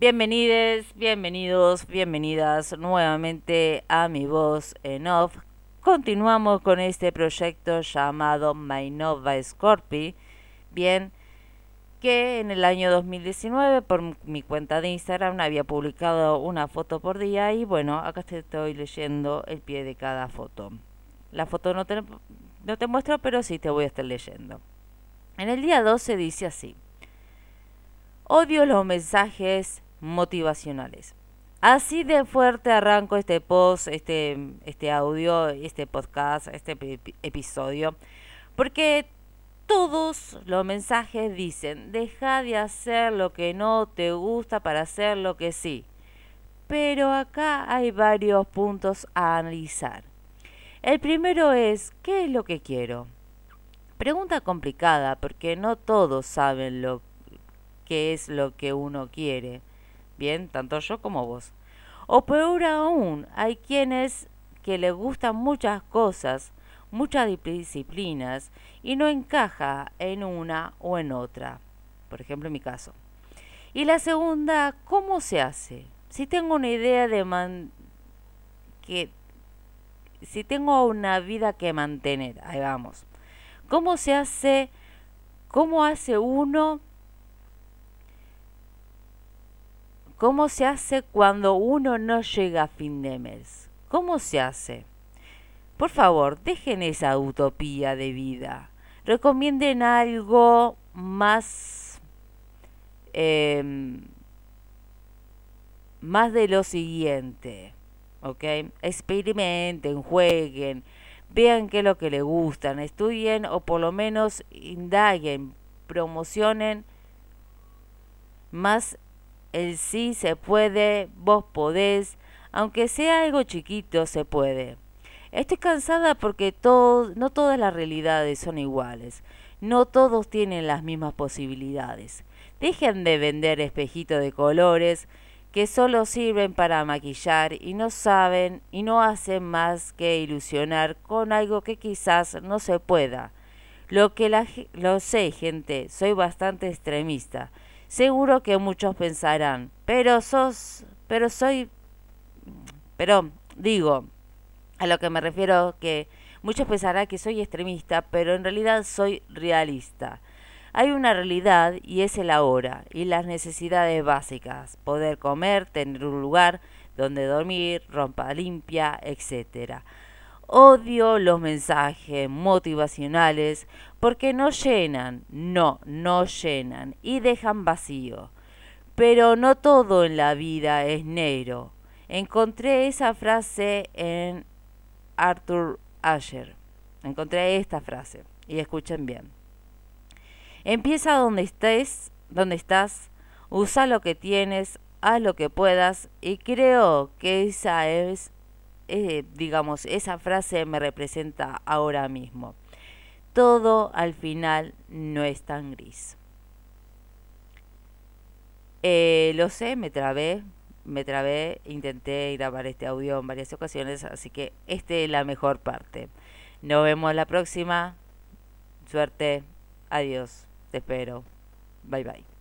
Bienvenidos, bienvenidos, bienvenidas nuevamente a mi voz en off. Continuamos con este proyecto llamado My Nova Scorpi. Bien, que en el año 2019 por mi cuenta de Instagram había publicado una foto por día y bueno, acá te estoy leyendo el pie de cada foto. La foto no te, no te muestro, pero sí te voy a estar leyendo. En el día 12 dice así. Odio los mensajes motivacionales. Así de fuerte arranco este post, este, este audio, este podcast, este episodio, porque todos los mensajes dicen, deja de hacer lo que no te gusta para hacer lo que sí. Pero acá hay varios puntos a analizar. El primero es, ¿qué es lo que quiero? Pregunta complicada porque no todos saben lo que es lo que uno quiere. Bien, tanto yo como vos. O peor aún, hay quienes que le gustan muchas cosas, muchas disciplinas, y no encaja en una o en otra. Por ejemplo, en mi caso. Y la segunda, ¿cómo se hace? Si tengo una idea de man que si tengo una vida que mantener, ahí vamos. ¿Cómo se hace? ¿Cómo hace uno ¿Cómo se hace cuando uno no llega a fin de mes? ¿Cómo se hace? Por favor, dejen esa utopía de vida. Recomienden algo más... Em, más de lo siguiente. ¿Ok? Experimenten, jueguen, vean qué es lo que les gustan, estudien o por lo menos indaguen, promocionen más el sí se puede, vos podés, aunque sea algo chiquito, se puede. Estoy cansada porque todo, no todas las realidades son iguales. No todos tienen las mismas posibilidades. Dejen de vender espejitos de colores que solo sirven para maquillar y no saben y no hacen más que ilusionar con algo que quizás no se pueda. Lo que la, lo sé, gente, soy bastante extremista. Seguro que muchos pensarán, pero sos, pero soy, pero digo, a lo que me refiero que muchos pensarán que soy extremista, pero en realidad soy realista. Hay una realidad y es el ahora y las necesidades básicas, poder comer, tener un lugar donde dormir, ropa limpia, etcétera. Odio los mensajes motivacionales porque no llenan, no, no llenan y dejan vacío. Pero no todo en la vida es negro. Encontré esa frase en Arthur Asher. Encontré esta frase y escuchen bien. Empieza donde estés, donde estás, usa lo que tienes, haz lo que puedas y creo que esa es eh, digamos, esa frase me representa ahora mismo. Todo al final no es tan gris. Eh, lo sé, me trabé, me trabé, intenté grabar este audio en varias ocasiones, así que esta es la mejor parte. Nos vemos la próxima. Suerte. Adiós. Te espero. Bye bye.